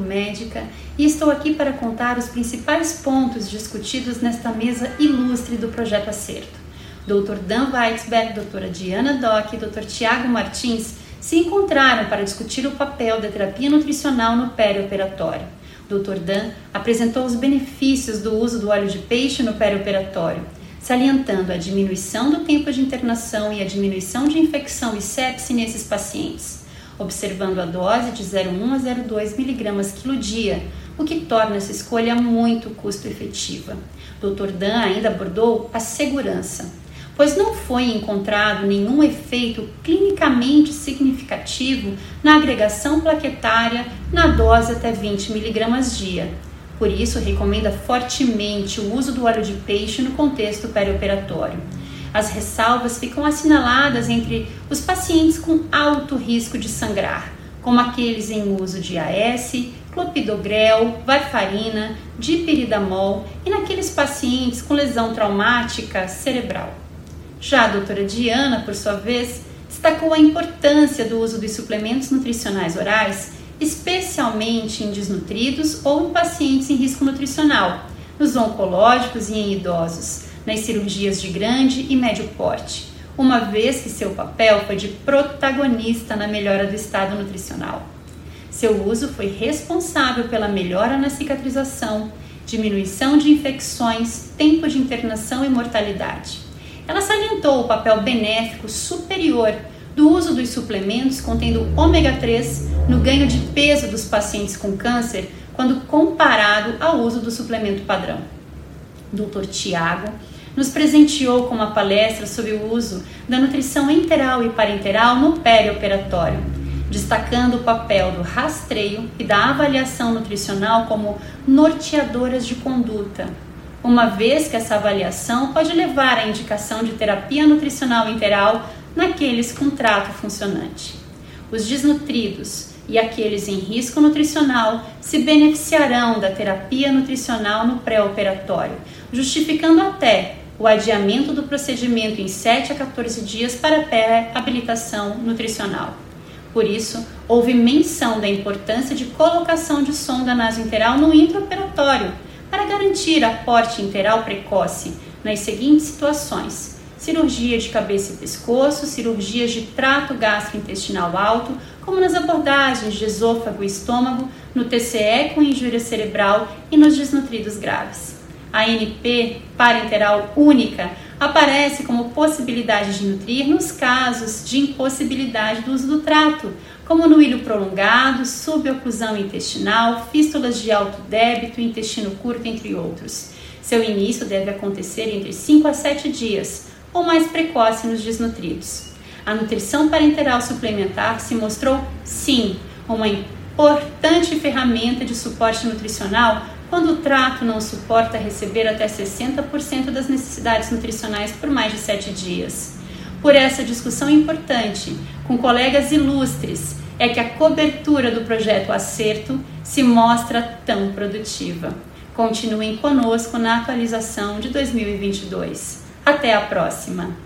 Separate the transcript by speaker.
Speaker 1: médica e estou aqui para contar os principais pontos discutidos nesta mesa ilustre do Projeto Acerto. Dr. Dan Weitzberg, doutora Diana Dock e Dr. Tiago Martins se encontraram para discutir o papel da terapia nutricional no perioperatório. Dr. Dan apresentou os benefícios do uso do óleo de peixe no perioperatório, salientando a diminuição do tempo de internação e a diminuição de infecção e sepse nesses pacientes, observando a dose de 0,1 a 0,2 mg quilo dia, o que torna essa escolha muito custo-efetiva. Dr. Dan ainda abordou a segurança pois não foi encontrado nenhum efeito clinicamente significativo na agregação plaquetária na dose até 20 mg dia. Por isso, recomenda fortemente o uso do óleo de peixe no contexto perioperatório. As ressalvas ficam assinaladas entre os pacientes com alto risco de sangrar, como aqueles em uso de AS, clopidogrel, varfarina, dipiridamol e naqueles pacientes com lesão traumática cerebral. Já a doutora Diana, por sua vez, destacou a importância do uso dos suplementos nutricionais orais, especialmente em desnutridos ou em pacientes em risco nutricional, nos oncológicos e em idosos, nas cirurgias de grande e médio porte, uma vez que seu papel foi de protagonista na melhora do estado nutricional. Seu uso foi responsável pela melhora na cicatrização, diminuição de infecções, tempo de internação e mortalidade. Ela salientou o papel benéfico superior do uso dos suplementos contendo ômega 3 no ganho de peso dos pacientes com câncer quando comparado ao uso do suplemento padrão. Dr. Tiago nos presenteou com uma palestra sobre o uso da nutrição enteral e parenteral no perioperatório, destacando o papel do rastreio e da avaliação nutricional como norteadoras de conduta uma vez que essa avaliação pode levar à indicação de terapia nutricional interal naqueles com trato funcionante. Os desnutridos e aqueles em risco nutricional se beneficiarão da terapia nutricional no pré-operatório, justificando até o adiamento do procedimento em 7 a 14 dias para pré-habilitação nutricional. Por isso, houve menção da importância de colocação de sonda nasointeral no intraoperatório para garantir aporte interal precoce nas seguintes situações: cirurgia de cabeça e pescoço, cirurgias de trato gastrointestinal alto, como nas abordagens de esôfago e estômago, no TCE com injúria cerebral e nos desnutridos graves. A NP parenteral única aparece como possibilidade de nutrir nos casos de impossibilidade do uso do trato, como no ilho prolongado, suboclusão intestinal, fístulas de alto débito, intestino curto, entre outros. Seu início deve acontecer entre 5 a 7 dias, ou mais precoce nos desnutridos. A nutrição parenteral suplementar se mostrou, sim, uma importante ferramenta de suporte nutricional quando o trato não suporta receber até 60% das necessidades nutricionais por mais de 7 dias por essa discussão importante com colegas ilustres é que a cobertura do projeto Acerto se mostra tão produtiva. Continuem conosco na atualização de 2022. Até a próxima!